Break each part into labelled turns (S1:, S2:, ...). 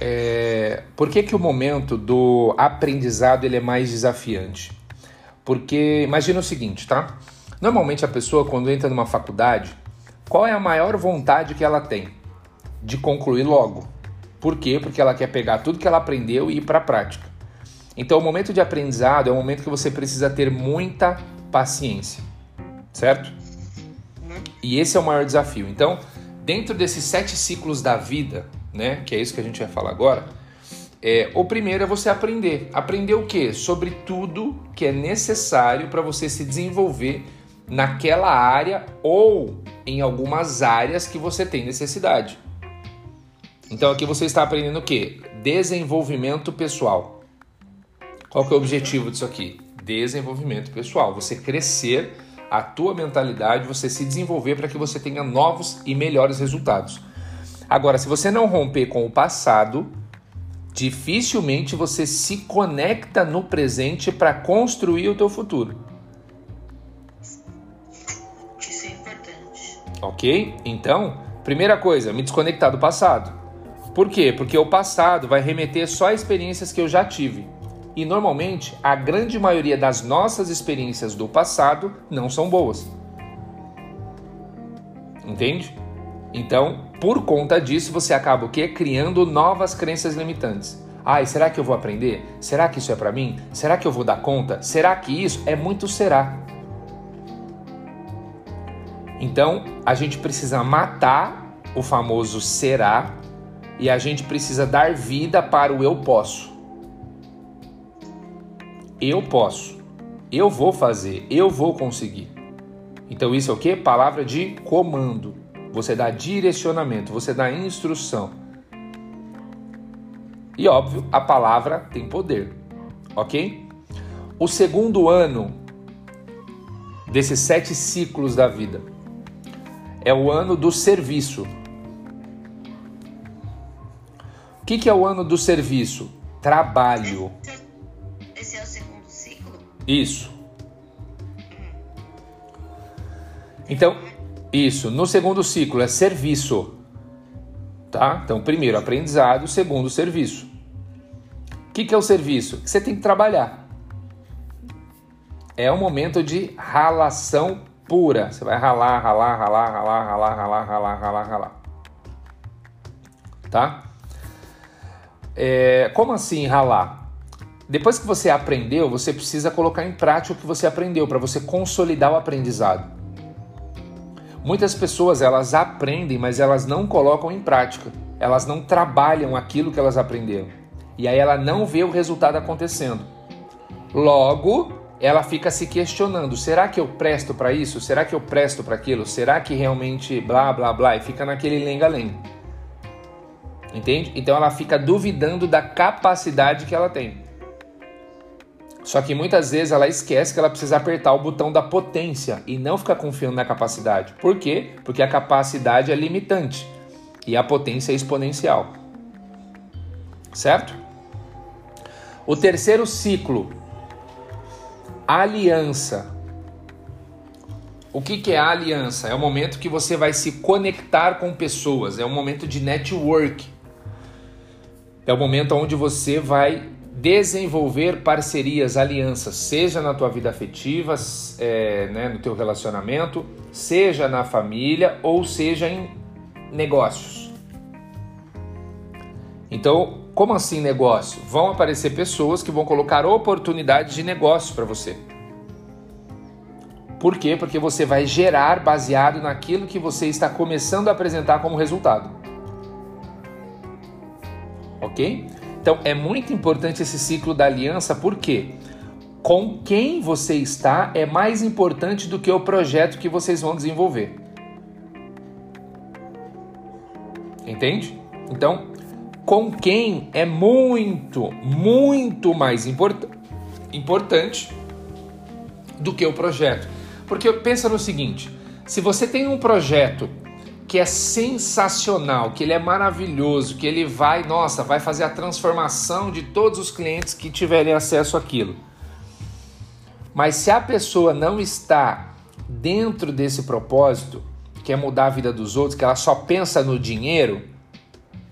S1: é, por que, que o momento do aprendizado ele é mais desafiante? Porque imagina o seguinte, tá? Normalmente a pessoa quando entra numa faculdade, qual é a maior vontade que ela tem? De concluir logo. Por quê? Porque ela quer pegar tudo que ela aprendeu e ir para a prática. Então o momento de aprendizado é um momento que você precisa ter muita paciência, certo? E esse é o maior desafio. Então, dentro desses sete ciclos da vida, né? Que é isso que a gente vai falar agora. É, o primeiro é você aprender. Aprender o quê? Sobre tudo que é necessário para você se desenvolver naquela área ou em algumas áreas que você tem necessidade. Então aqui você está aprendendo o quê? Desenvolvimento pessoal. Qual que é o objetivo disso aqui? Desenvolvimento pessoal. Você crescer a tua mentalidade, você se desenvolver para que você tenha novos e melhores resultados. Agora, se você não romper com o passado, dificilmente você se conecta no presente para construir o teu futuro.
S2: Isso é importante.
S1: Ok? Então, primeira coisa, me desconectar do passado. Por quê? Porque o passado vai remeter só a experiências que eu já tive. E normalmente, a grande maioria das nossas experiências do passado não são boas. Entende? Então, por conta disso, você acaba o quê? Criando novas crenças limitantes. Ai, será que eu vou aprender? Será que isso é para mim? Será que eu vou dar conta? Será que isso é muito será? Então, a gente precisa matar o famoso será e a gente precisa dar vida para o eu posso. Eu posso. Eu vou fazer, eu vou conseguir. Então isso é o que? Palavra de comando você dá direcionamento, você dá instrução. E óbvio, a palavra tem poder, ok? O segundo ano desses sete ciclos da vida é o ano do serviço. O que, que é o ano do serviço? Trabalho.
S2: Esse é o segundo ciclo?
S1: Isso. Então, isso. No segundo ciclo é serviço. Tá? Então, primeiro aprendizado, segundo serviço. O que, que é o serviço? Você tem que trabalhar. É um momento de ralação pura. Você vai ralar, ralar, ralar, ralar, ralar, ralar, ralar, ralar, ralar. Tá? É, como assim ralar? Depois que você aprendeu, você precisa colocar em prática o que você aprendeu para você consolidar o aprendizado. Muitas pessoas elas aprendem, mas elas não colocam em prática. Elas não trabalham aquilo que elas aprenderam. E aí ela não vê o resultado acontecendo. Logo, ela fica se questionando: será que eu presto para isso? Será que eu presto para aquilo? Será que realmente blá blá blá? E fica naquele lenga-lenga. Entende? Então ela fica duvidando da capacidade que ela tem. Só que muitas vezes ela esquece que ela precisa apertar o botão da potência e não ficar confiando na capacidade. Por quê? Porque a capacidade é limitante e a potência é exponencial. Certo? O terceiro ciclo, aliança. O que, que é a aliança? É o momento que você vai se conectar com pessoas, é um momento de network. É o momento onde você vai desenvolver parcerias, alianças, seja na tua vida afetiva, é, né, no teu relacionamento, seja na família ou seja em negócios. Então, como assim negócio? Vão aparecer pessoas que vão colocar oportunidades de negócio para você. Por quê? Porque você vai gerar baseado naquilo que você está começando a apresentar como resultado. Ok? Então é muito importante esse ciclo da aliança, porque com quem você está é mais importante do que o projeto que vocês vão desenvolver. Entende? Então, com quem é muito, muito mais import importante do que o projeto. Porque pensa no seguinte: se você tem um projeto que é sensacional, que ele é maravilhoso, que ele vai, nossa, vai fazer a transformação de todos os clientes que tiverem acesso àquilo. Mas se a pessoa não está dentro desse propósito, que é mudar a vida dos outros, que ela só pensa no dinheiro,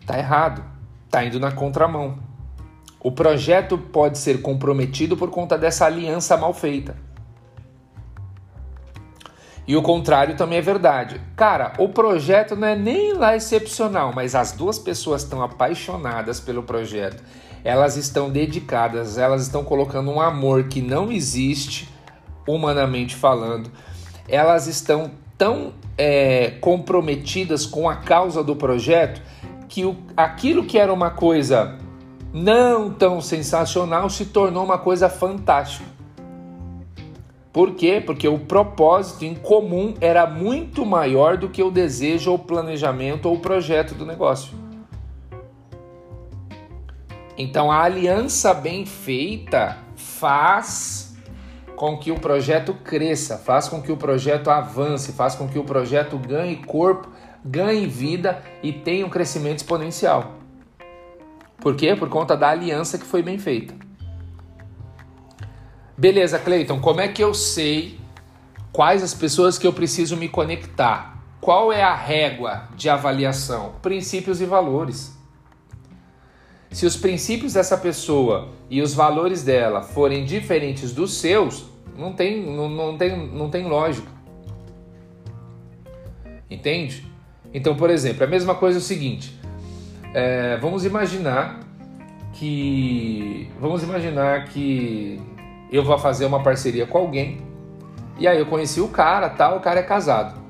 S1: tá errado. está indo na contramão. O projeto pode ser comprometido por conta dessa aliança mal feita. E o contrário também é verdade. Cara, o projeto não é nem lá excepcional, mas as duas pessoas estão apaixonadas pelo projeto. Elas estão dedicadas, elas estão colocando um amor que não existe, humanamente falando. Elas estão tão é, comprometidas com a causa do projeto que o, aquilo que era uma coisa não tão sensacional se tornou uma coisa fantástica. Por quê? Porque o propósito em comum era muito maior do que o desejo ou planejamento ou projeto do negócio. Então a aliança bem feita faz com que o projeto cresça, faz com que o projeto avance, faz com que o projeto ganhe corpo, ganhe vida e tenha um crescimento exponencial. Por quê? Por conta da aliança que foi bem feita. Beleza, Cleiton, como é que eu sei quais as pessoas que eu preciso me conectar? Qual é a régua de avaliação? Princípios e valores. Se os princípios dessa pessoa e os valores dela forem diferentes dos seus, não tem, não, não tem, não tem lógica. Entende? Então, por exemplo, a mesma coisa é o seguinte: é, vamos imaginar que. Vamos imaginar que eu vou fazer uma parceria com alguém. E aí eu conheci o cara, tal, o cara é casado.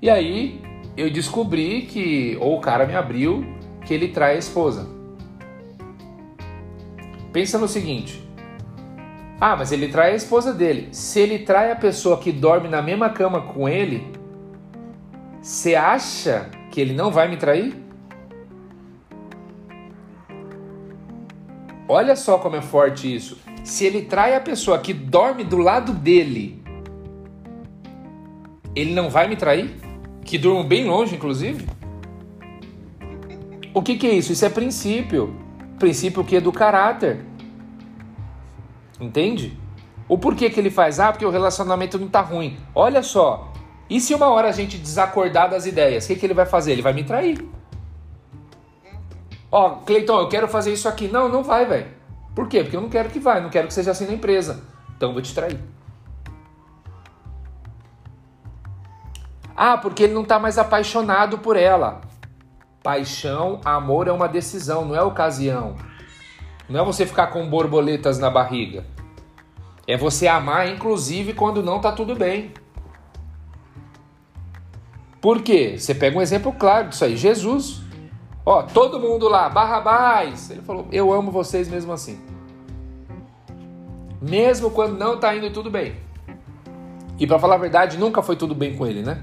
S1: E aí eu descobri que, ou o cara me abriu, que ele trai a esposa. Pensa no seguinte: ah, mas ele trai a esposa dele. Se ele trai a pessoa que dorme na mesma cama com ele, você acha que ele não vai me trair? Olha só como é forte isso. Se ele trai a pessoa que dorme do lado dele, ele não vai me trair? Que durmo bem longe, inclusive? O que, que é isso? Isso é princípio. Princípio que é do caráter. Entende? O porquê que ele faz? Ah, porque o relacionamento não tá ruim. Olha só. E se uma hora a gente desacordar das ideias? O que, que ele vai fazer? Ele vai me trair. Ó, Cleiton, eu quero fazer isso aqui. Não, não vai, velho. Por quê? Porque eu não quero que vá, não quero que seja assim na empresa. Então eu vou te trair. Ah, porque ele não está mais apaixonado por ela. Paixão, amor é uma decisão, não é ocasião. Não é você ficar com borboletas na barriga. É você amar, inclusive, quando não está tudo bem. Por quê? Você pega um exemplo claro disso aí. Jesus. Ó, todo mundo lá, Barrabás. Ele falou: Eu amo vocês mesmo assim. Mesmo quando não tá indo tudo bem. E para falar a verdade, nunca foi tudo bem com ele, né?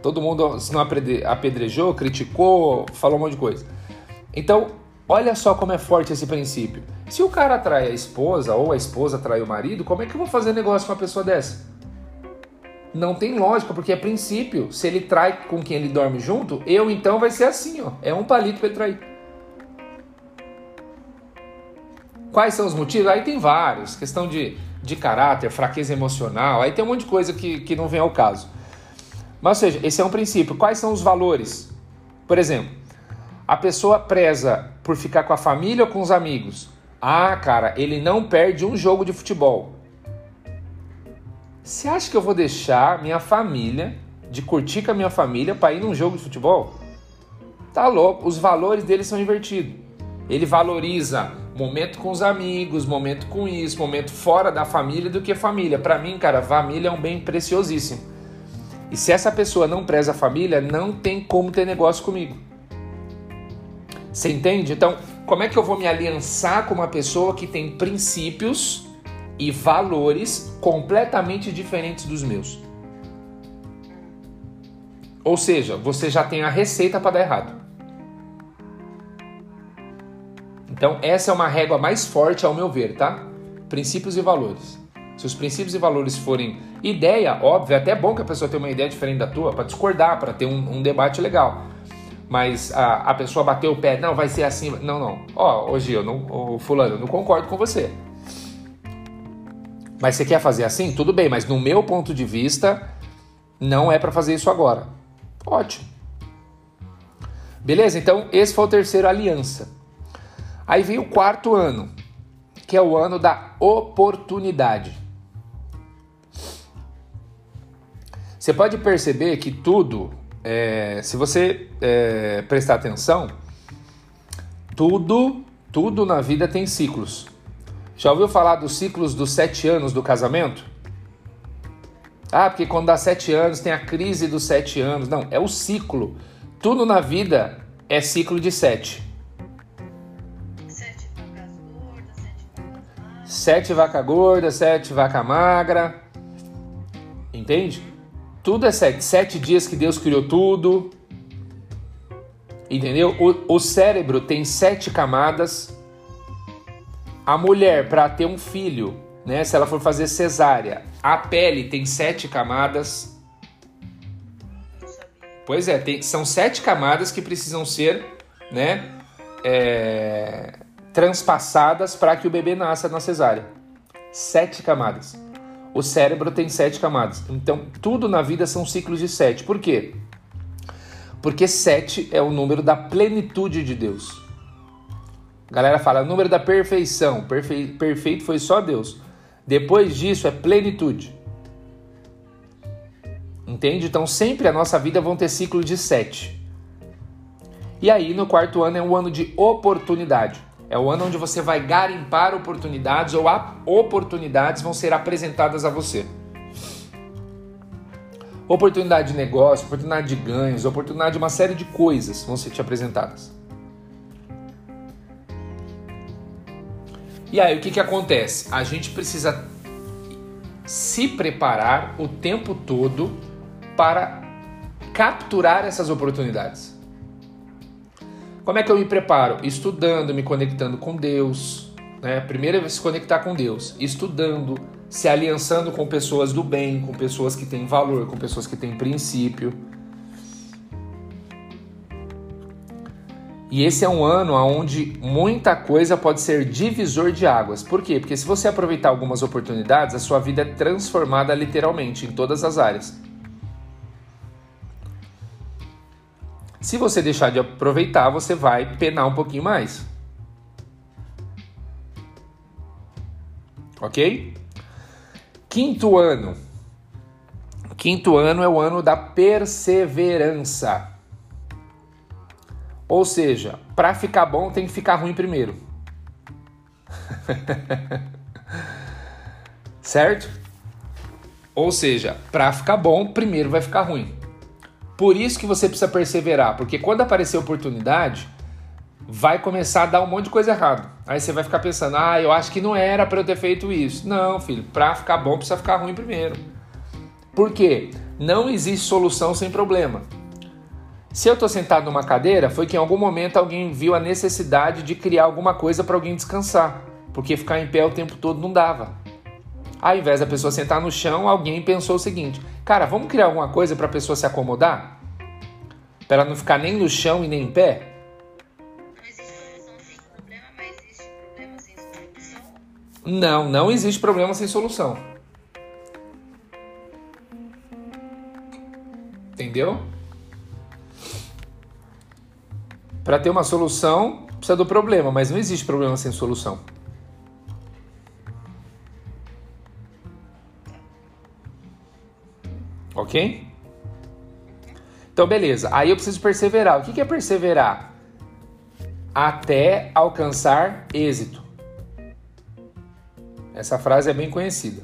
S1: Todo mundo se não apedrejou, criticou, falou um monte de coisa. Então, olha só como é forte esse princípio. Se o cara trai a esposa ou a esposa trai o marido, como é que eu vou fazer negócio com uma pessoa dessa? Não tem lógica, porque é princípio. Se ele trai com quem ele dorme junto, eu então vai ser assim, ó. É um palito para ele trair. Quais são os motivos? Aí tem vários. Questão de, de caráter, fraqueza emocional. Aí tem um monte de coisa que, que não vem ao caso. Mas, ou seja, esse é um princípio. Quais são os valores? Por exemplo, a pessoa preza por ficar com a família ou com os amigos. Ah, cara, ele não perde um jogo de futebol. Você acha que eu vou deixar minha família, de curtir com a minha família, para ir num jogo de futebol? Tá louco, os valores dele são invertidos. Ele valoriza momento com os amigos, momento com isso, momento fora da família do que família. Para mim, cara, família é um bem preciosíssimo. E se essa pessoa não preza a família, não tem como ter negócio comigo. Você entende? Então, como é que eu vou me aliançar com uma pessoa que tem princípios e valores completamente diferentes dos meus. Ou seja, você já tem a receita para dar errado. Então, essa é uma régua mais forte, ao meu ver, tá? Princípios e valores. Se os princípios e valores forem ideia, óbvio, é até bom que a pessoa tenha uma ideia diferente da tua, para discordar, para ter um, um, debate legal. Mas a, a pessoa bateu o pé, não, vai ser assim. Não, não. Ó, hoje eu não, o fulano, eu não concordo com você. Mas você quer fazer assim? Tudo bem, mas no meu ponto de vista, não é para fazer isso agora. Ótimo. Beleza? Então, esse foi o terceiro aliança. Aí vem o quarto ano, que é o ano da oportunidade. Você pode perceber que tudo, é, se você é, prestar atenção, tudo, tudo na vida tem ciclos. Já ouviu falar dos ciclos dos sete anos do casamento? Ah, porque quando dá sete anos tem a crise dos sete anos. Não, é o ciclo. Tudo na vida é ciclo de sete.
S2: Sete vacas gordas, sete vacas magras.
S1: Sete vaca gorda, sete vaca magra. Entende? Tudo é sete. Sete dias que Deus criou tudo. Entendeu? O, o cérebro tem sete camadas. A mulher, para ter um filho, né? Se ela for fazer cesárea, a pele tem sete camadas. Pois é, tem- são sete camadas que precisam ser, né? é, transpassadas para que o bebê nasça na cesárea. Sete camadas. O cérebro tem sete camadas. Então, tudo na vida são ciclos de sete. Por quê? Porque sete é o número da plenitude de Deus. A galera fala, número da perfeição. Perfe- perfeito foi só Deus. Depois disso é plenitude. Entende? Então sempre a nossa vida vão ter ciclo de sete. E aí no quarto ano é o ano de oportunidade. É o ano onde você vai garimpar oportunidades ou oportunidades vão ser apresentadas a você. Oportunidade de negócio, oportunidade de ganhos, oportunidade de uma série de coisas vão ser te apresentadas. E aí o que, que acontece? A gente precisa se preparar o tempo todo para capturar essas oportunidades. Como é que eu me preparo? Estudando, me conectando com Deus. Né? Primeiro é se conectar com Deus, estudando, se aliançando com pessoas do bem, com pessoas que têm valor, com pessoas que têm princípio. E esse é um ano onde muita coisa pode ser divisor de águas. Por quê? Porque se você aproveitar algumas oportunidades, a sua vida é transformada literalmente em todas as áreas. Se você deixar de aproveitar, você vai penar um pouquinho mais. Ok? Quinto ano. Quinto ano é o ano da perseverança. Ou seja, para ficar bom tem que ficar ruim primeiro. certo? Ou seja, para ficar bom, primeiro vai ficar ruim. Por isso que você precisa perseverar, porque quando aparecer oportunidade, vai começar a dar um monte de coisa errada. Aí você vai ficar pensando: "Ah, eu acho que não era para eu ter feito isso". Não, filho, para ficar bom precisa ficar ruim primeiro. Por quê? Não existe solução sem problema. Se eu estou sentado numa cadeira, foi que em algum momento alguém viu a necessidade de criar alguma coisa para alguém descansar, porque ficar em pé o tempo todo não dava. Ao invés da pessoa sentar no chão, alguém pensou o seguinte: cara, vamos criar alguma coisa para a pessoa se acomodar? Para ela não ficar nem no chão e nem em pé?
S2: Não
S1: não existe problema sem solução. Entendeu? Para ter uma solução, precisa do problema, mas não existe problema sem solução. Ok? Então, beleza. Aí eu preciso perseverar. O que é perseverar? Até alcançar êxito. Essa frase é bem conhecida.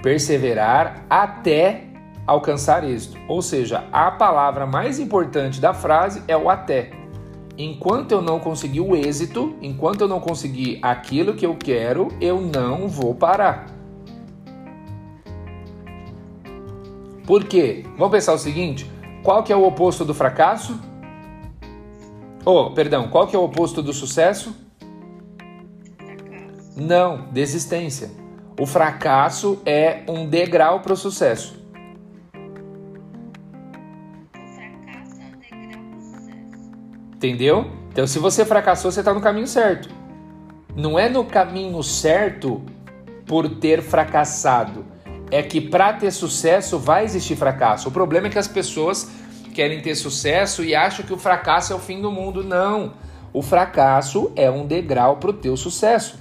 S1: Perseverar até alcançar êxito. Ou seja, a palavra mais importante da frase é o até. Enquanto eu não conseguir o êxito, enquanto eu não conseguir aquilo que eu quero, eu não vou parar. Por quê? Vamos pensar o seguinte: qual que é o oposto do fracasso? Oh, perdão, qual que é o oposto do sucesso? Não, desistência. O fracasso é um degrau para o sucesso. Entendeu? Então, se você fracassou, você está no caminho certo. Não é no caminho certo por ter fracassado. É que para ter sucesso vai existir fracasso. O problema é que as pessoas querem ter sucesso e acham que o fracasso é o fim do mundo. Não. O fracasso é um degrau para o teu sucesso.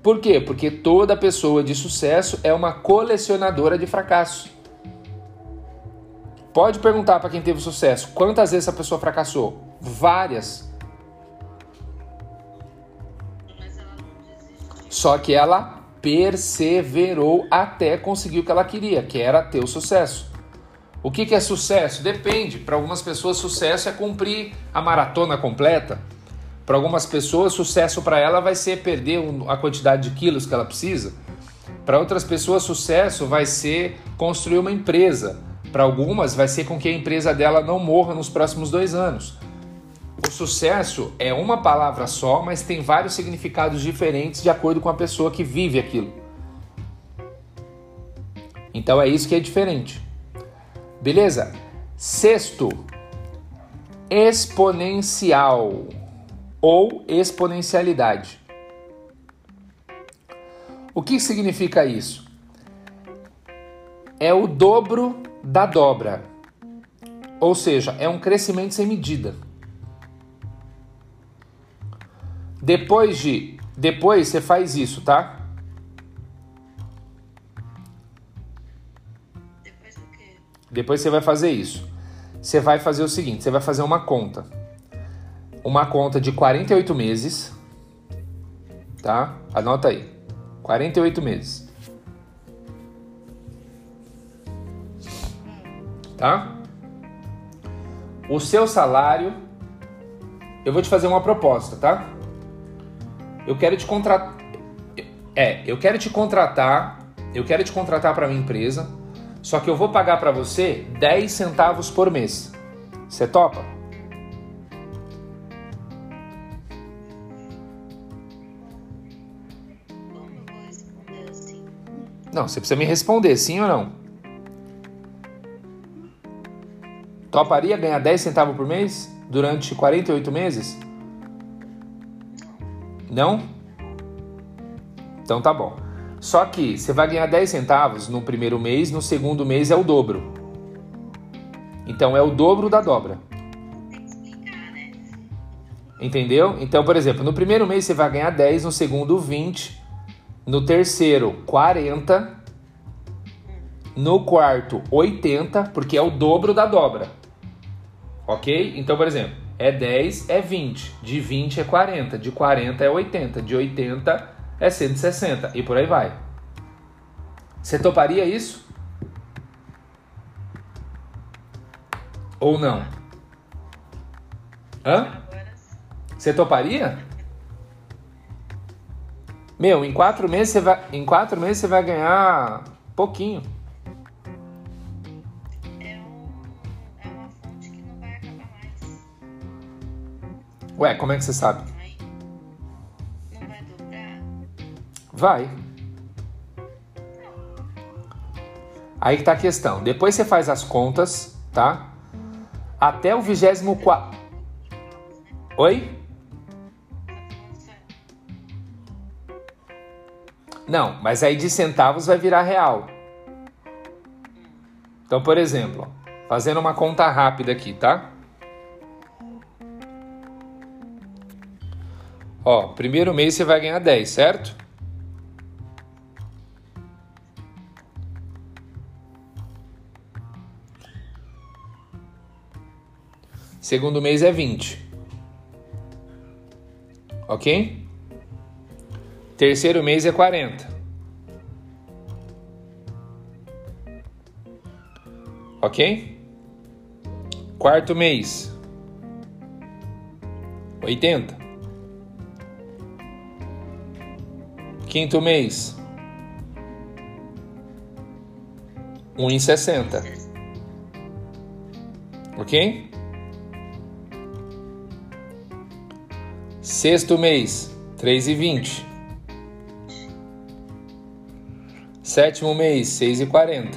S1: Por quê? Porque toda pessoa de sucesso é uma colecionadora de fracassos. Pode perguntar para quem teve sucesso quantas vezes essa pessoa fracassou? Várias. Só que ela perseverou até conseguir o que ela queria, que era ter o sucesso. O que, que é sucesso? Depende. Para algumas pessoas, sucesso é cumprir a maratona completa. Para algumas pessoas, sucesso para ela vai ser perder a quantidade de quilos que ela precisa. Para outras pessoas, sucesso vai ser construir uma empresa. Para algumas, vai ser com que a empresa dela não morra nos próximos dois anos. O sucesso é uma palavra só, mas tem vários significados diferentes de acordo com a pessoa que vive aquilo. Então é isso que é diferente. Beleza? Sexto, exponencial ou exponencialidade. O que significa isso? É o dobro da dobra. Ou seja, é um crescimento sem medida. Depois de. Depois você faz isso, tá?
S2: Depois do quê?
S1: Depois você vai fazer isso. Você vai fazer o seguinte: você vai fazer uma conta. Uma conta de 48 meses. Tá? Anota aí. 48 meses. Tá? O seu salário. Eu vou te fazer uma proposta, tá? Eu quero te contratar. É, eu quero te contratar. Eu quero te contratar para minha empresa. Só que eu vou pagar para você 10 centavos por mês. Você topa? Não, você precisa me responder, sim ou não? Toparia ganhar 10 centavos por mês durante 48 meses? Não? Então tá bom. Só que você vai ganhar 10 centavos no primeiro mês, no segundo mês é o dobro. Então é o dobro da dobra. Entendeu? Então, por exemplo, no primeiro mês você vai ganhar 10, no segundo 20, no terceiro 40, no quarto 80, porque é o dobro da dobra. Ok? Então, por exemplo, é 10 é 20, de 20 é 40, de 40 é 80, de 80 é 160 e por aí vai. Você toparia isso? Ou não? Hã? Você toparia? Meu, em quatro meses você vai, em quatro meses você vai ganhar pouquinho. Ué, como é que você sabe?
S2: Não vai dobrar.
S1: Vai. Aí que tá a questão. Depois você faz as contas, tá? Até o vigésimo quarto. Oi? Não, mas aí de centavos vai virar real. Então, por exemplo, fazendo uma conta rápida aqui, tá? Ó, primeiro mês você vai ganhar 10, certo? Segundo mês é 20. Ok? Terceiro mês é 40. Ok? Quarto mês 80. Quinto mês 1,60. Ok? Sexto mês, 3,20. Sétimo mês, 6,40.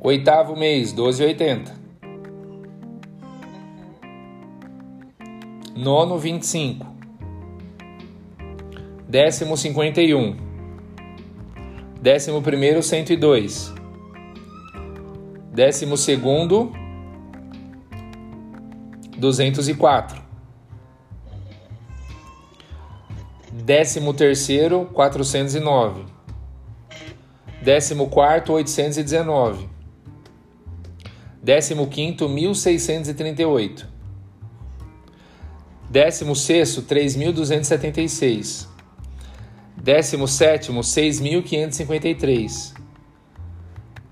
S1: Oitavo mês, 12,80. Nono, 25. Décimo, 51. Décimo primeiro, 102. Décimo segundo, 204. Décimo terceiro, 409. Décimo quarto, 819. Décimo quinto, 1638. Décimo sexto, 3.276. Décimo sétimo, 6.553.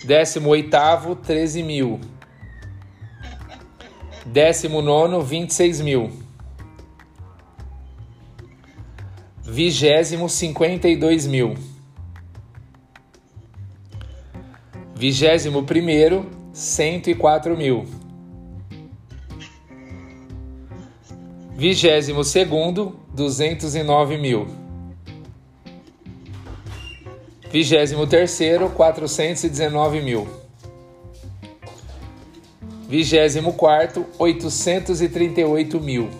S1: Décimo oitavo, 13 mil. Décimo nono, 26 mil. Vigésimo, 52 mil. Vigésimo primeiro, 104 mil. Vigésimo segundo, 209 mil. Vigésimo terceiro, 419 mil. Vigésimo quarto, 838 mil.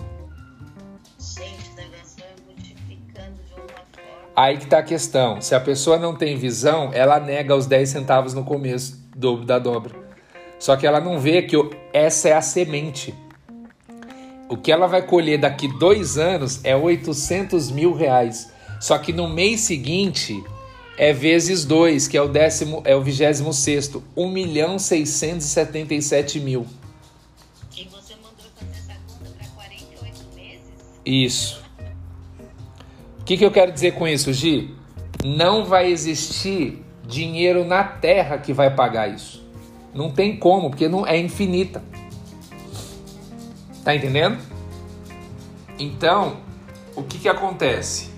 S2: Gente, o negócio vai multiplicando de uma forma.
S1: Aí que tá a questão. Se a pessoa não tem visão, ela nega os 10 centavos no começo do, da dobra. Só que ela não vê que essa é a semente. O que ela vai colher daqui dois anos é 800 mil reais. Só que no mês seguinte é vezes dois, que é o décimo, é o vigésimo sexto, 1 milhão 677 mil.
S2: E você mandou fazer essa conta para 48 meses?
S1: Isso. O que, que eu quero dizer com isso, Gi? Não vai existir dinheiro na Terra que vai pagar isso. Não tem como, porque não é infinita. Tá entendendo? Então, o que, que acontece?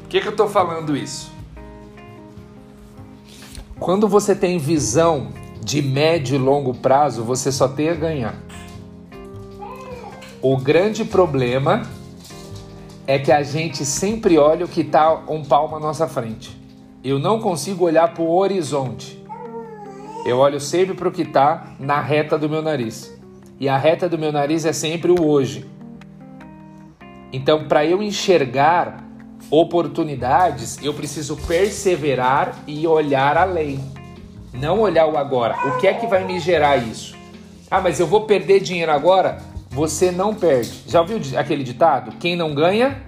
S1: Por que, que eu tô falando isso? Quando você tem visão de médio e longo prazo, você só tem a ganhar. O grande problema é que a gente sempre olha o que está um palmo à nossa frente. Eu não consigo olhar para o horizonte. Eu olho sempre para o que está na reta do meu nariz. E a reta do meu nariz é sempre o hoje. Então, para eu enxergar oportunidades, eu preciso perseverar e olhar além. Não olhar o agora. O que é que vai me gerar isso? Ah, mas eu vou perder dinheiro agora? Você não perde. Já ouviu aquele ditado? Quem não ganha?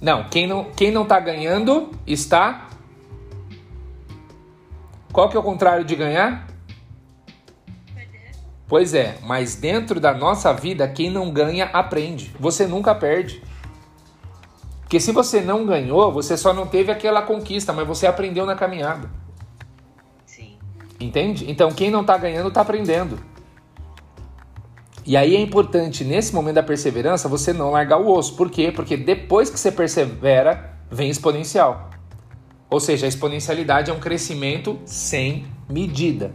S1: Não, quem não, quem não tá ganhando está. Qual que é o contrário de ganhar? Pois é, mas dentro da nossa vida, quem não ganha aprende. Você nunca perde. Porque se você não ganhou, você só não teve aquela conquista, mas você aprendeu na caminhada.
S2: Sim.
S1: Entende? Então quem não tá ganhando tá aprendendo. E aí é importante, nesse momento da perseverança, você não largar o osso. Por quê? Porque depois que você persevera, vem exponencial. Ou seja, a exponencialidade é um crescimento sem medida.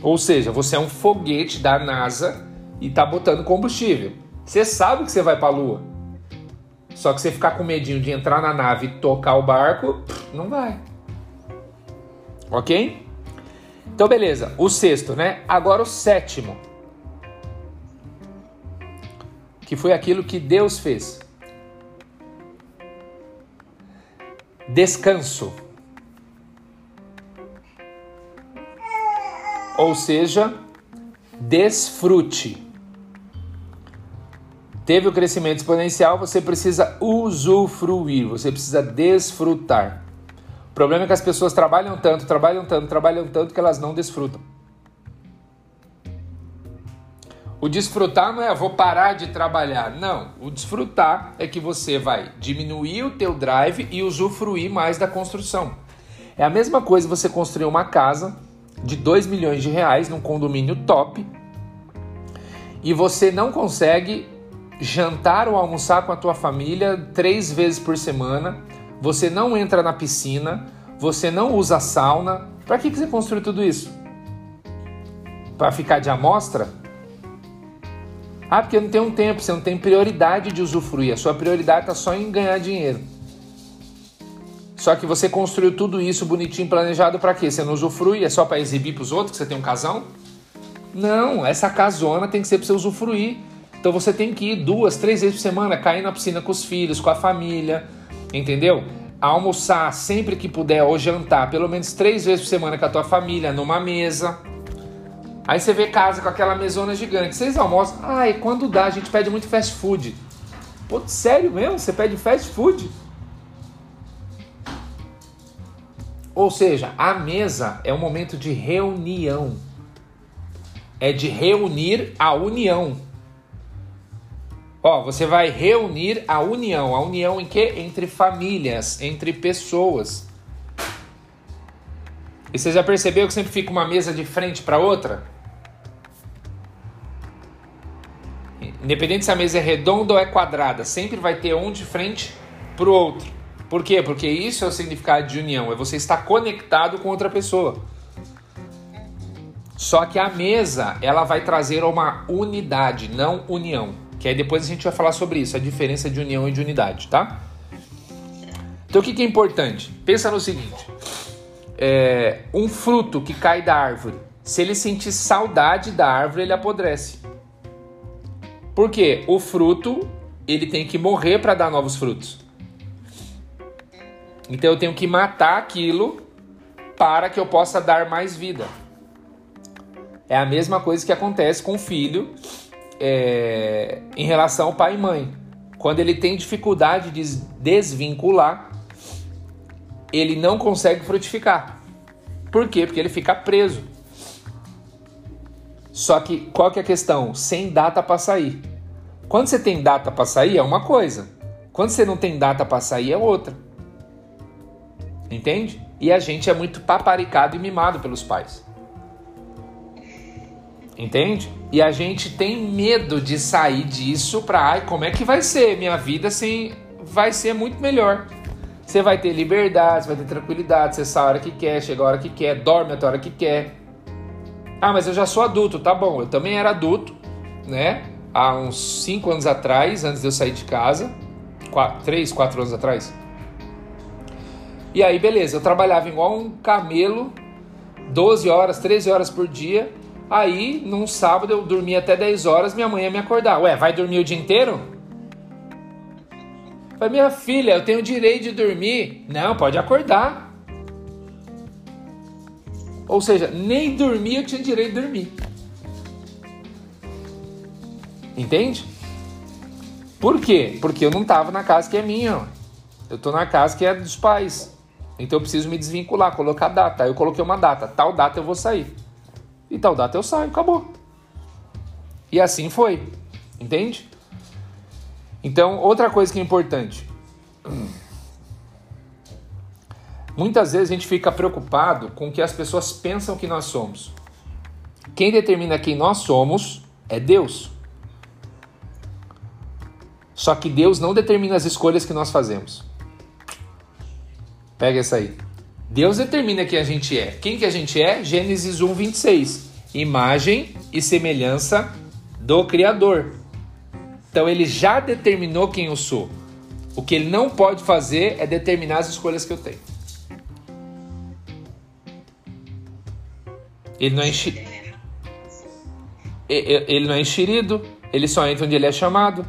S1: Ou seja, você é um foguete da NASA e tá botando combustível. Você sabe que você vai para a Lua. Só que você ficar com medinho de entrar na nave e tocar o barco, não vai. Ok? Então, beleza. O sexto, né? Agora o sétimo. Que foi aquilo que Deus fez. Descanso. Ou seja, desfrute. Teve o crescimento exponencial, você precisa usufruir, você precisa desfrutar. O problema é que as pessoas trabalham tanto, trabalham tanto, trabalham tanto que elas não desfrutam. O desfrutar não é vou parar de trabalhar, não. O desfrutar é que você vai diminuir o teu drive e usufruir mais da construção. É a mesma coisa você construir uma casa de 2 milhões de reais num condomínio top e você não consegue jantar ou almoçar com a tua família três vezes por semana, você não entra na piscina, você não usa sauna. Para que, que você construiu tudo isso? Para ficar de amostra? Ah, porque não tem um tempo, você não tem prioridade de usufruir. A sua prioridade está só em ganhar dinheiro. Só que você construiu tudo isso bonitinho, planejado para quê? Você não usufrui? É só para exibir para os outros que você tem um casão? Não, essa casona tem que ser para você usufruir. Então você tem que ir duas, três vezes por semana, cair na piscina com os filhos, com a família, entendeu? almoçar sempre que puder ou jantar, pelo menos três vezes por semana com a tua família, numa mesa. Aí você vê casa com aquela mesona gigante. Vocês almoçam? Ai, quando dá, a gente pede muito fast food. Pô, sério mesmo? Você pede fast food? Ou seja, a mesa é um momento de reunião. É de reunir a união. Ó, você vai reunir a união. A união em que? Entre famílias, entre pessoas. E você já percebeu que sempre fica uma mesa de frente para outra? Independente se a mesa é redonda ou é quadrada, sempre vai ter um de frente para o outro. Por quê? Porque isso é o significado de união, é você estar conectado com outra pessoa. Só que a mesa, ela vai trazer uma unidade, não união. Que aí depois a gente vai falar sobre isso, a diferença de união e de unidade, tá? Então o que, que é importante? Pensa no seguinte: é, um fruto que cai da árvore, se ele sentir saudade da árvore, ele apodrece. Porque o fruto ele tem que morrer para dar novos frutos. Então eu tenho que matar aquilo para que eu possa dar mais vida. É a mesma coisa que acontece com o filho é, em relação ao pai e mãe. Quando ele tem dificuldade de desvincular, ele não consegue frutificar. Por quê? Porque ele fica preso. Só que qual que é a questão? Sem data para sair. Quando você tem data para sair é uma coisa. Quando você não tem data para sair é outra. Entende? E a gente é muito paparicado e mimado pelos pais. Entende? E a gente tem medo de sair disso para, ai, como é que vai ser minha vida sem vai ser muito melhor. Você vai ter liberdade, você vai ter tranquilidade, você sai a hora que quer, chega a hora que quer, dorme até a hora que quer. Ah, mas eu já sou adulto, tá bom. Eu também era adulto, né? Há uns 5 anos atrás, antes de eu sair de casa. 3, 4 anos atrás. E aí, beleza, eu trabalhava igual um camelo, 12 horas, 13 horas por dia. Aí, num sábado, eu dormia até 10 horas, minha mãe ia me acordar. Ué, vai dormir o dia inteiro? Falei, minha filha, eu tenho direito de dormir. Não, pode acordar. Ou seja, nem dormir eu tinha direito de dormir. Entende? Por quê? Porque eu não estava na casa que é minha. Eu estou na casa que é dos pais. Então eu preciso me desvincular, colocar data. Eu coloquei uma data. Tal data eu vou sair. E tal data eu saio, acabou. E assim foi. Entende? Então, outra coisa que é importante. Muitas vezes a gente fica preocupado com o que as pessoas pensam que nós somos. Quem determina quem nós somos é Deus. Só que Deus não determina as escolhas que nós fazemos. Pega essa aí. Deus determina quem a gente é. Quem que a gente é? Gênesis 1, 26. Imagem e semelhança do Criador. Então ele já determinou quem eu sou. O que ele não pode fazer é determinar as escolhas que eu tenho. Ele não é enxerido. Ele não é enxerido, ele só entra onde ele é chamado.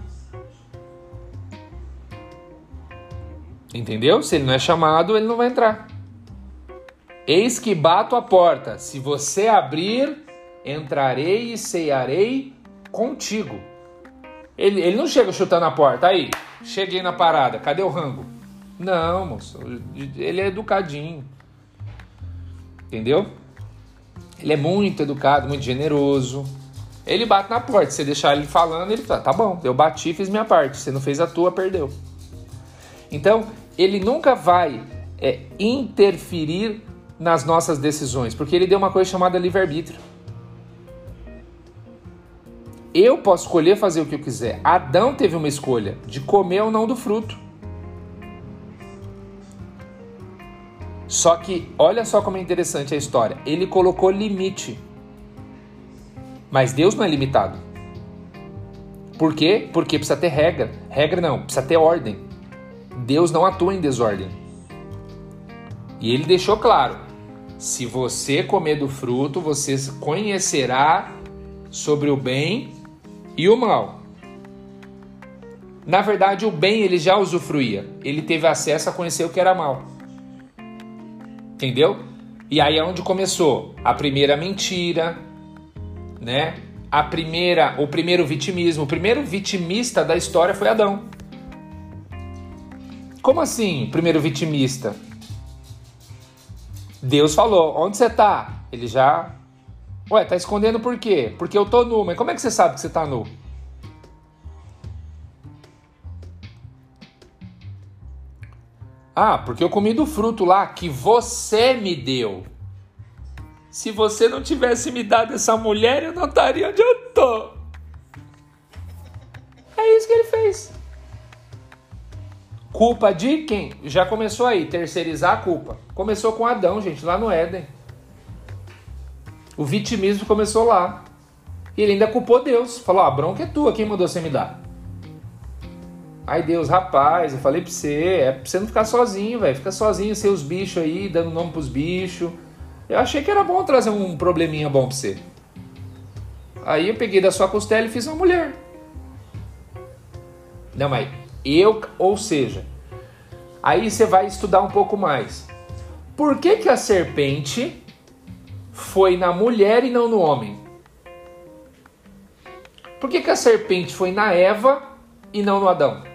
S1: Entendeu? Se ele não é chamado, ele não vai entrar. Eis que bato a porta. Se você abrir, entrarei e cearei contigo. Ele, ele não chega chutando a porta. Aí, cheguei na parada. Cadê o rango? Não, moço. Ele é educadinho. Entendeu? Ele é muito educado, muito generoso. Ele bate na porta. Se você deixar ele falando, ele fala: tá bom, eu bati, fiz minha parte. Você não fez a tua, perdeu. Então, ele nunca vai é, interferir nas nossas decisões, porque ele deu uma coisa chamada livre-arbítrio. Eu posso escolher fazer o que eu quiser. Adão teve uma escolha de comer ou não do fruto. Só que olha só como é interessante a história. Ele colocou limite. Mas Deus não é limitado. Por quê? Porque precisa ter regra. Regra não, precisa ter ordem. Deus não atua em desordem. E ele deixou claro: se você comer do fruto, você conhecerá sobre o bem e o mal. Na verdade, o bem ele já usufruía. Ele teve acesso a conhecer o que era mal. Entendeu? E aí é onde começou a primeira mentira, né? A primeira, o primeiro vitimismo, o primeiro vitimista da história foi Adão. Como assim, primeiro vitimista? Deus falou: "Onde você tá?" Ele já Ué, tá escondendo por quê? Porque eu tô nu. Mas como é que você sabe que você tá nu? Ah, porque eu comi do fruto lá que você me deu. Se você não tivesse me dado essa mulher, eu não estaria onde eu tô. É isso que ele fez. Culpa de quem? Já começou aí, terceirizar a culpa. Começou com Adão, gente, lá no Éden. O vitimismo começou lá. E ele ainda culpou Deus. Falou: a bronca é tua, quem mandou você me dar? Aí Deus, rapaz, eu falei pra você, é pra você não ficar sozinho, velho. Fica sozinho, seus bichos aí, dando nome pros bichos. Eu achei que era bom trazer um probleminha bom pra você. Aí eu peguei da sua costela e fiz uma mulher. Não, mas eu, ou seja, aí você vai estudar um pouco mais. Por que que a serpente foi na mulher e não no homem? Por que, que a serpente foi na Eva e não no Adão?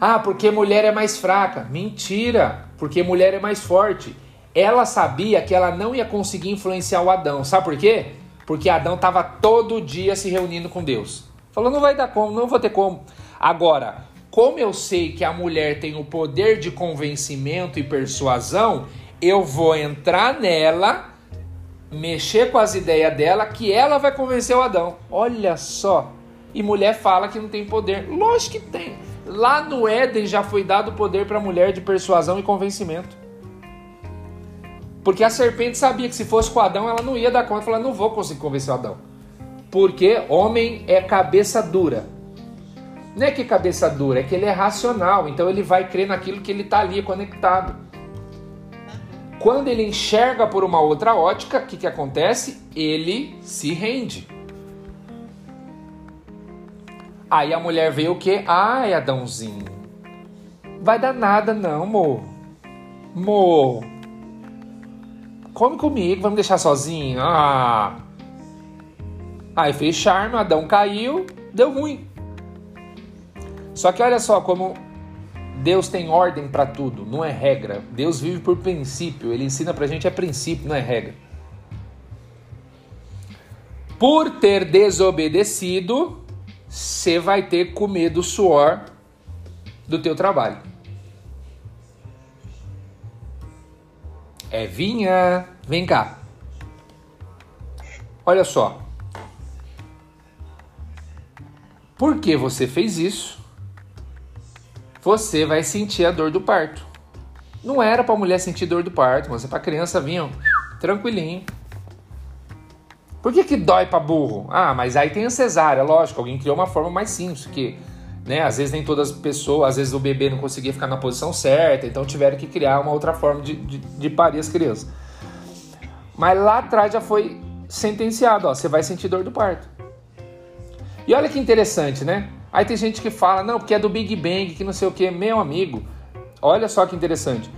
S1: Ah, porque mulher é mais fraca. Mentira, porque mulher é mais forte. Ela sabia que ela não ia conseguir influenciar o Adão. Sabe por quê? Porque Adão estava todo dia se reunindo com Deus. Falou, não vai dar como, não vou ter como. Agora, como eu sei que a mulher tem o poder de convencimento e persuasão, eu vou entrar nela, mexer com as ideias dela, que ela vai convencer o Adão. Olha só. E mulher fala que não tem poder. Lógico que tem. Lá no Éden já foi dado poder para a mulher de persuasão e convencimento. Porque a serpente sabia que se fosse com Adão, ela não ia dar conta. Ela não vou conseguir convencer o Adão. Porque homem é cabeça dura. Não é que cabeça dura, é que ele é racional. Então ele vai crer naquilo que ele está ali conectado. Quando ele enxerga por uma outra ótica, o que, que acontece? Ele se rende. Aí a mulher veio o quê? Ai, Adãozinho. Vai dar nada não, mo. Mo. Come comigo, vamos deixar sozinho. Ah. Aí fez charme, Adão caiu, deu ruim. Só que olha só como Deus tem ordem para tudo, não é regra. Deus vive por princípio, ele ensina pra gente é princípio, não é regra. Por ter desobedecido, você vai ter que comer do suor do teu trabalho. É vinha, vem cá. Olha só. Porque você fez isso, você vai sentir a dor do parto. Não era para mulher sentir dor do parto, mas é para criança vir tranquilinho. Por que, que dói para burro? Ah, mas aí tem a cesárea, lógico, alguém criou uma forma mais simples, que né, às vezes nem todas as pessoas, às vezes o bebê não conseguia ficar na posição certa, então tiveram que criar uma outra forma de, de, de parir as crianças. Mas lá atrás já foi sentenciado, ó, você vai sentir dor do parto. E olha que interessante, né? Aí tem gente que fala, não, porque é do Big Bang, que não sei o que. Meu amigo, olha só que interessante.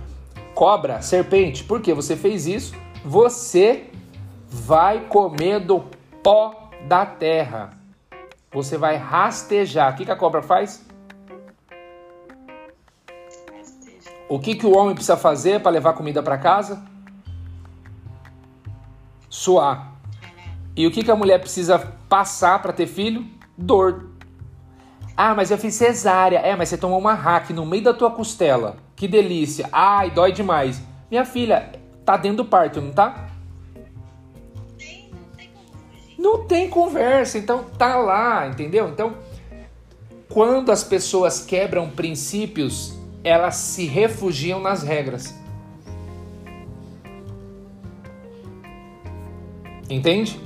S1: Cobra, serpente, por que você fez isso? Você vai comer do pó da terra. Você vai rastejar. O que, que a cobra faz? O que, que o homem precisa fazer para levar comida para casa? Suar. E o que, que a mulher precisa passar para ter filho? Dor. Ah, mas eu fiz cesárea. É, mas você tomou uma hack no meio da tua costela. Que delícia. Ai, dói demais. Minha filha, tá dentro do parto, não tá? Não tem conversa, então tá lá, entendeu? Então, quando as pessoas quebram princípios, elas se refugiam nas regras. Entende?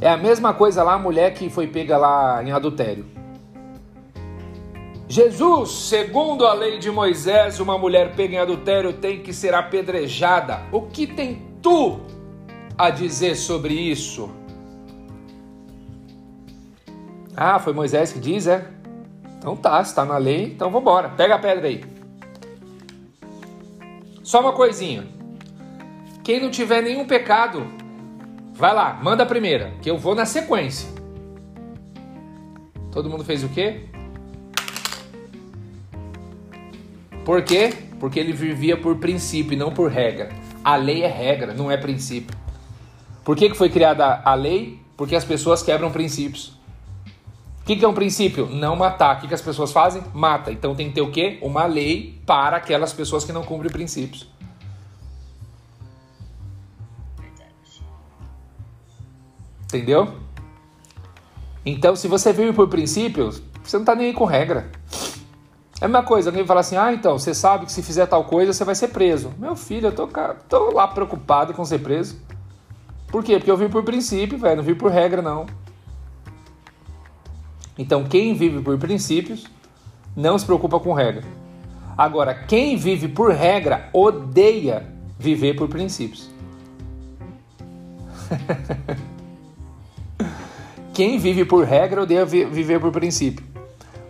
S1: É a mesma coisa lá a mulher que foi pega lá em adultério. Jesus, segundo a lei de Moisés, uma mulher pega em adultério tem que ser apedrejada. O que tem tu a dizer sobre isso? Ah, foi Moisés que diz, é? Então tá, se tá na lei, então vambora. Pega a pedra aí. Só uma coisinha. Quem não tiver nenhum pecado, vai lá, manda a primeira, que eu vou na sequência. Todo mundo fez o quê? Por quê? Porque ele vivia por princípio e não por regra. A lei é regra, não é princípio. Por que, que foi criada a lei? Porque as pessoas quebram princípios. O que, que é um princípio? Não matar. O que, que as pessoas fazem? Mata. Então tem que ter o quê? Uma lei para aquelas pessoas que não cumprem princípios. Entendeu? Então, se você vive por princípios, você não está nem aí com regra. É a mesma coisa, alguém fala assim: ah, então, você sabe que se fizer tal coisa você vai ser preso. Meu filho, eu tô, tô lá preocupado com ser preso. Por quê? Porque eu vim por princípio, velho, não vim por regra, não. Então, quem vive por princípios não se preocupa com regra. Agora, quem vive por regra odeia viver por princípios. quem vive por regra odeia viver por princípio.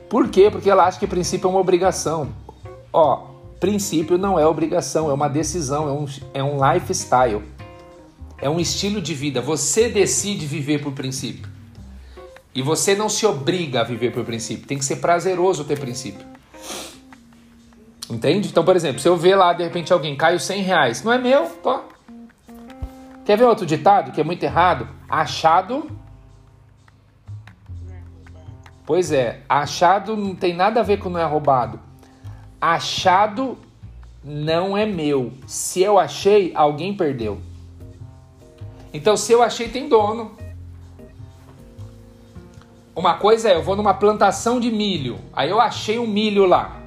S1: Por quê? Porque ela acha que princípio é uma obrigação. Ó, princípio não é obrigação, é uma decisão, é um, é um lifestyle. É um estilo de vida. Você decide viver por princípio. E você não se obriga a viver por princípio. Tem que ser prazeroso ter princípio. Entende? Então, por exemplo, se eu ver lá de repente alguém caiu 100 reais, não é meu. Quer ver outro ditado que é muito errado? Achado. Pois é, achado não tem nada a ver com não é roubado. Achado não é meu. Se eu achei, alguém perdeu. Então, se eu achei, tem dono. Uma coisa é, eu vou numa plantação de milho, aí eu achei um milho lá.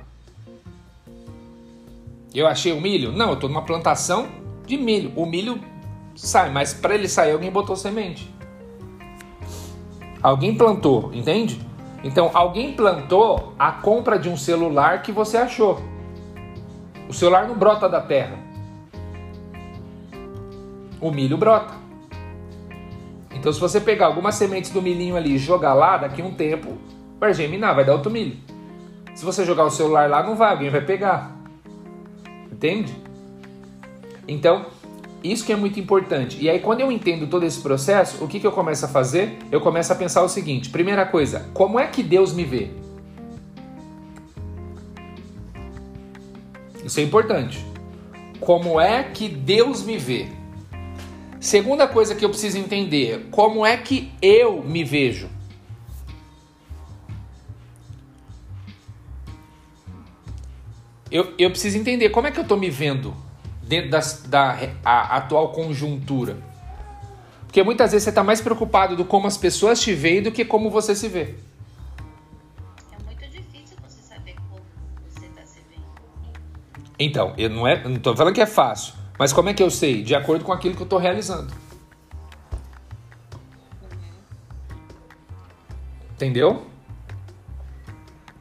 S1: Eu achei o um milho? Não, eu estou numa plantação de milho. O milho sai, mas para ele sair alguém botou semente. Alguém plantou, entende? Então, alguém plantou a compra de um celular que você achou. O celular não brota da terra. O milho brota. Então, se você pegar algumas sementes do milhinho ali e jogar lá, daqui a um tempo vai germinar, vai dar outro milho. Se você jogar o celular lá, não vai, alguém vai pegar. Entende? Então, isso que é muito importante. E aí, quando eu entendo todo esse processo, o que, que eu começo a fazer? Eu começo a pensar o seguinte: primeira coisa, como é que Deus me vê? Isso é importante. Como é que Deus me vê? Segunda coisa que eu preciso entender, como é que eu me vejo? Eu, eu preciso entender como é que eu estou me vendo dentro das, da atual conjuntura. Porque muitas vezes você está mais preocupado do como as pessoas te veem do que como você se vê.
S2: É muito difícil você saber como você está se vendo.
S1: Então, eu não é, não estou falando que é fácil. Mas como é que eu sei? De acordo com aquilo que eu estou realizando. Entendeu?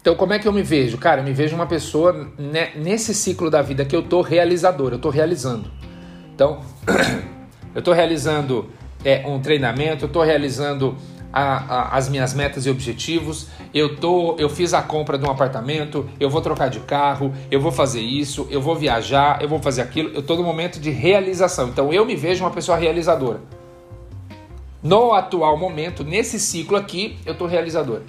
S1: Então, como é que eu me vejo? Cara, eu me vejo uma pessoa né, nesse ciclo da vida que eu tô realizador, eu tô realizando. Então, eu tô realizando é, um treinamento, eu tô realizando a, a, as minhas metas e objetivos, eu, tô, eu fiz a compra de um apartamento, eu vou trocar de carro, eu vou fazer isso, eu vou viajar, eu vou fazer aquilo, eu estou no momento de realização. Então eu me vejo uma pessoa realizadora. No atual momento, nesse ciclo aqui, eu estou realizador.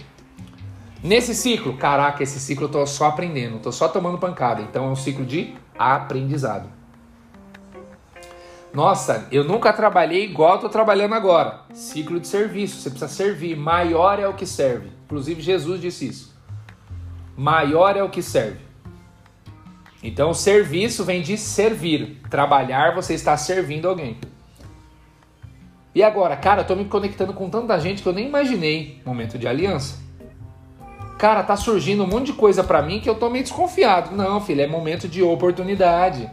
S1: Nesse ciclo, caraca, esse ciclo eu estou só aprendendo, estou só tomando pancada. Então é um ciclo de aprendizado. Nossa, eu nunca trabalhei igual estou trabalhando agora. Ciclo de serviço, você precisa servir. Maior é o que serve. Inclusive Jesus disse isso. Maior é o que serve. Então, serviço vem de servir. Trabalhar, você está servindo alguém. E agora, cara, eu tô me conectando com tanta gente que eu nem imaginei. Momento de aliança. Cara, tá surgindo um monte de coisa para mim que eu tô meio desconfiado. Não, filho, é momento de oportunidade.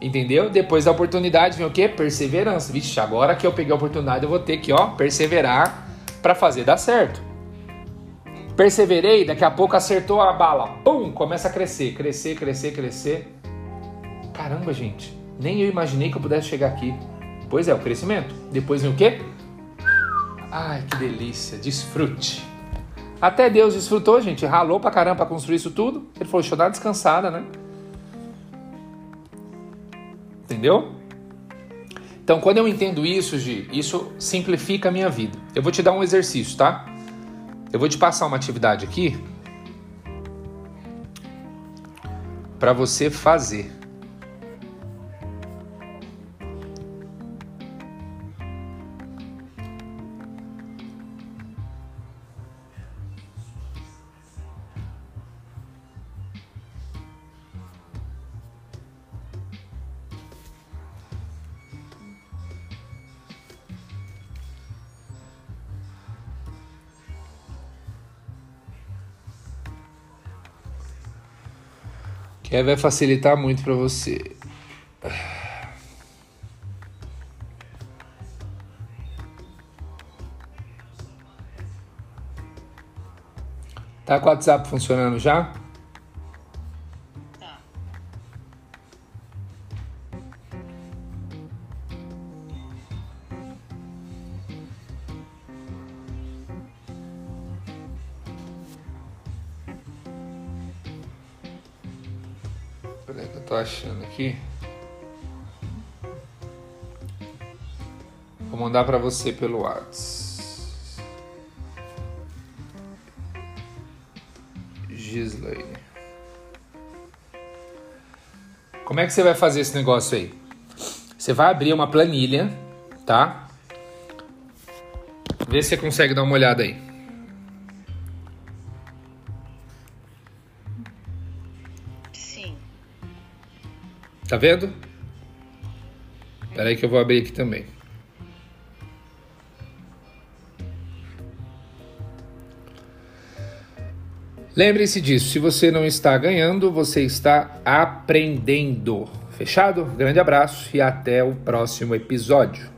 S1: Entendeu? Depois da oportunidade vem o quê? Perseverança. Vixe, agora que eu peguei a oportunidade, eu vou ter que, ó, perseverar para fazer dar certo. Perseverei, daqui a pouco acertou a bala. Pum, começa a crescer, crescer, crescer, crescer. Caramba, gente, nem eu imaginei que eu pudesse chegar aqui. Pois é, o crescimento. Depois vem o quê? Ai, que delícia, desfrute. Até Deus desfrutou, gente. Ralou pra caramba pra construir isso tudo. Ele falou, deixa eu dar uma descansada, né? Entendeu? Então, quando eu entendo isso, Gi, isso simplifica a minha vida. Eu vou te dar um exercício, tá? Eu vou te passar uma atividade aqui para você fazer. Que aí vai facilitar muito para você. Tá com o WhatsApp funcionando já? Aqui. Vou mandar para você pelo WhatsApp. Gislaine. Como é que você vai fazer esse negócio aí? Você vai abrir uma planilha, tá? Vê se você consegue dar uma olhada aí. Tá vendo? Espera aí que eu vou abrir aqui também. Lembre-se disso, se você não está ganhando, você está aprendendo. Fechado? Grande abraço e até o próximo episódio.